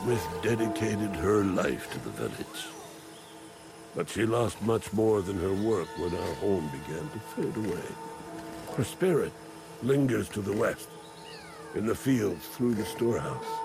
Smith dedicated her life to the village. But she lost much more than her work when our home began to fade away. Her spirit lingers to the west, in the fields through the storehouse.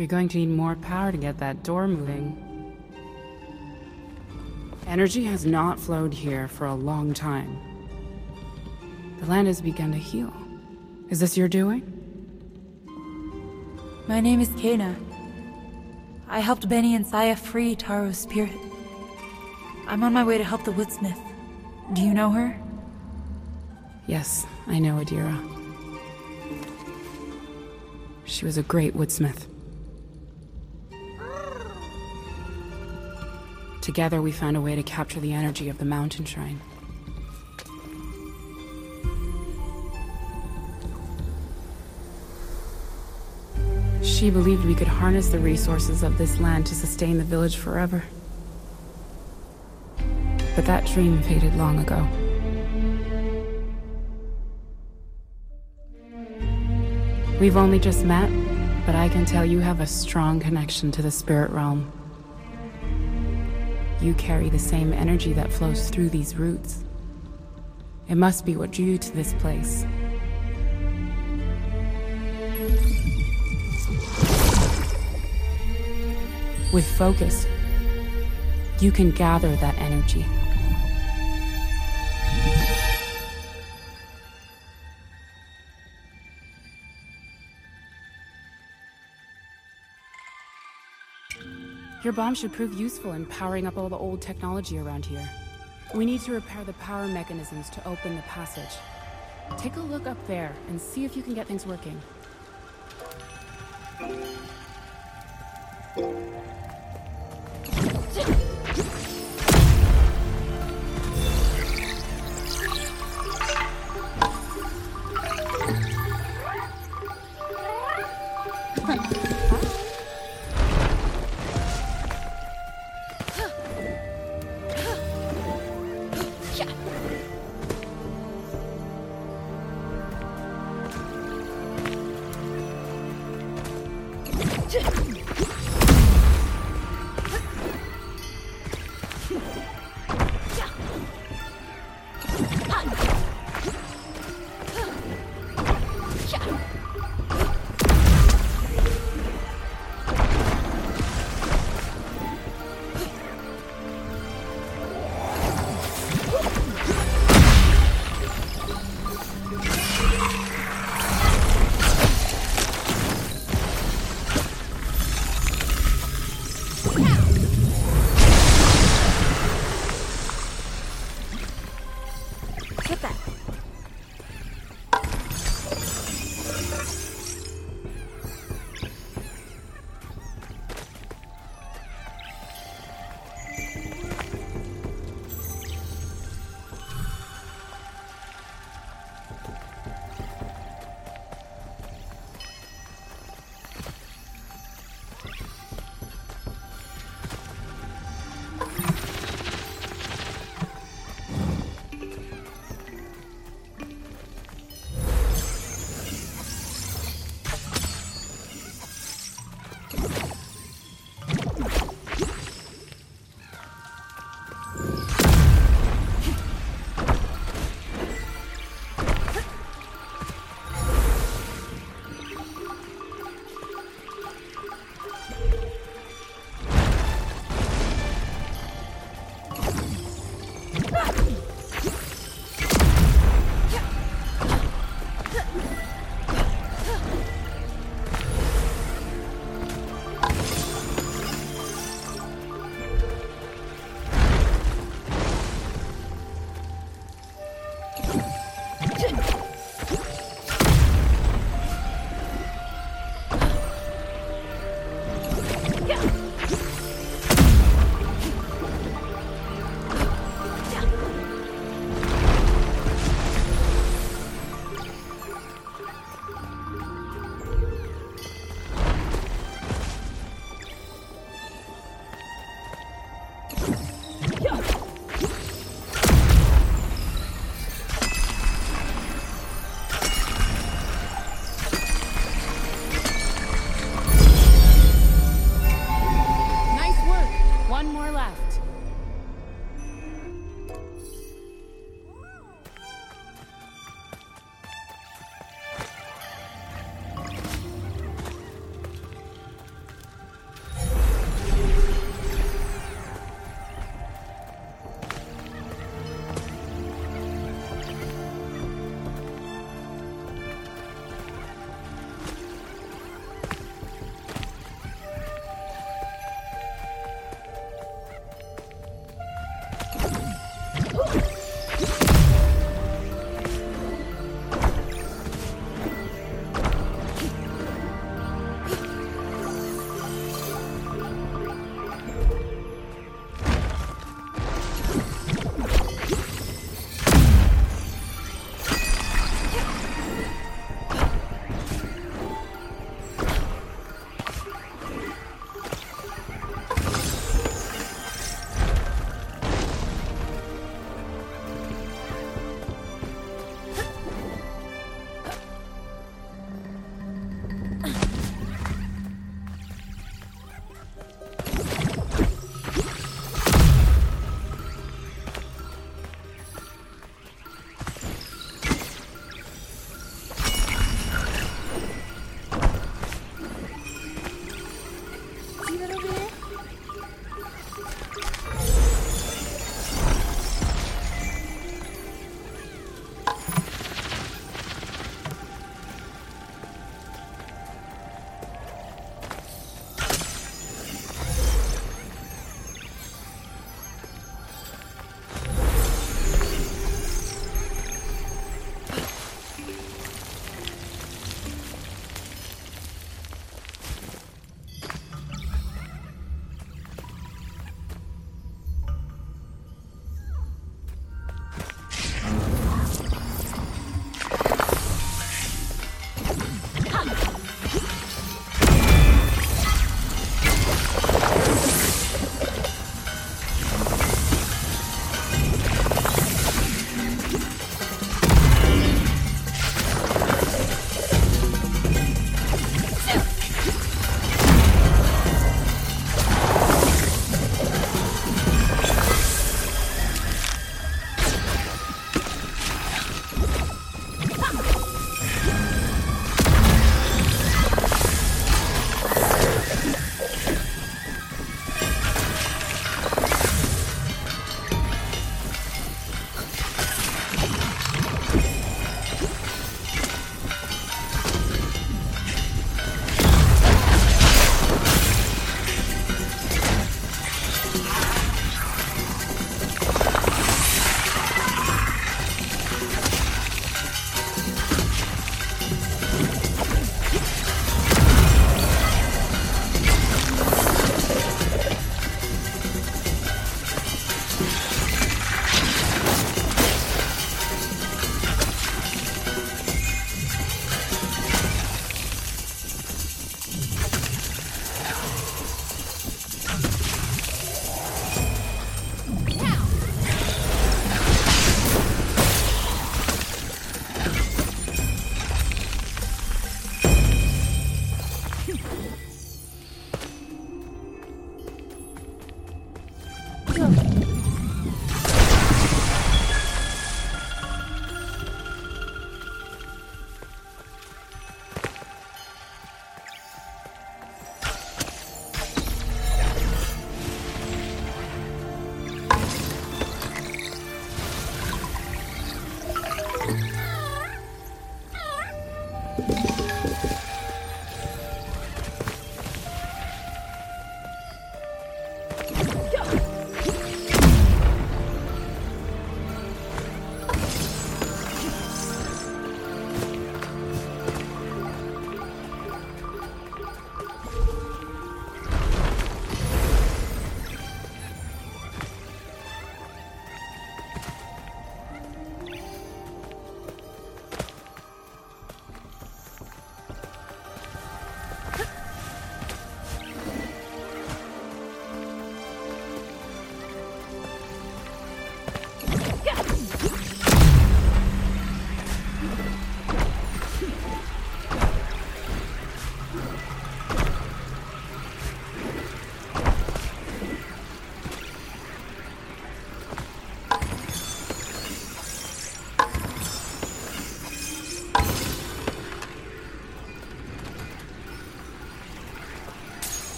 You're going to need more power to get that door moving. Energy has not flowed here for a long time. The land has begun to heal. Is this your doing? My name is Kena. I helped Beni and Saiya free Taro's spirit. I'm on my way to help the woodsmith. Do you know her? Yes, I know Adira. She was a great woodsmith. Together we found a way to capture the energy of the mountain shrine. She believed we could harness the resources of this land to sustain the village forever. But that dream faded long ago. We've only just met, but I can tell you have a strong connection to the spirit realm. You carry the same energy that flows through these roots. It must be what drew you to this place. With focus, you can gather that energy. Your bomb should prove useful in powering up all the old technology around here. We need to repair the power mechanisms to open the passage. Take a look up there and see if you can get things working.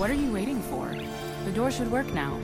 What are you waiting for? The door should work now.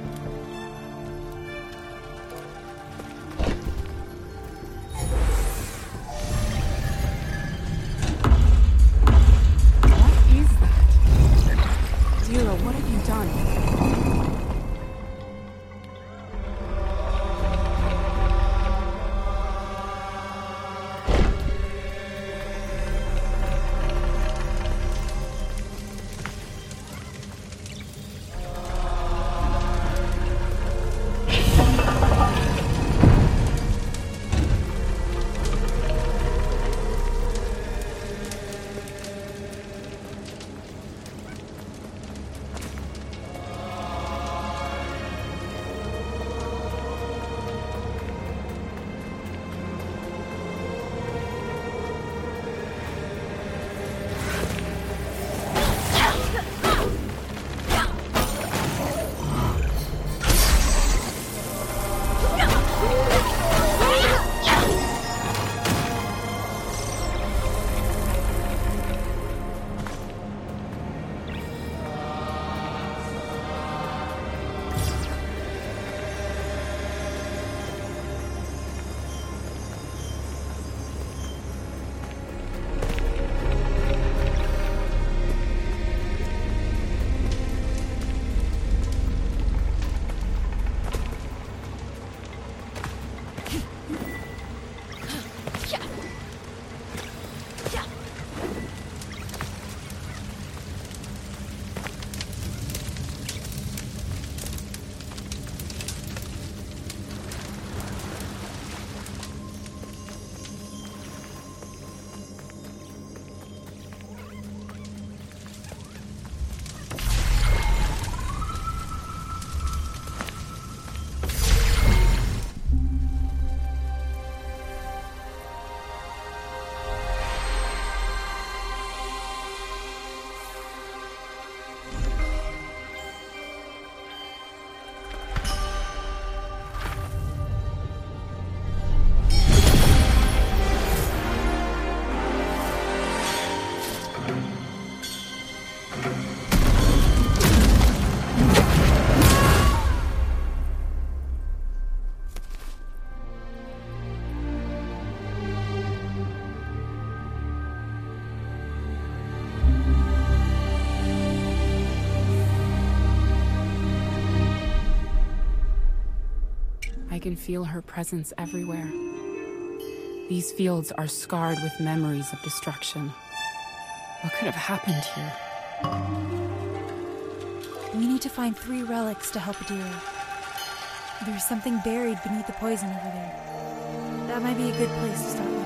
Can feel her presence everywhere. These fields are scarred with memories of destruction. What could have happened here? We need to find three relics to help Adira. There's something buried beneath the poison over there. That might be a good place to start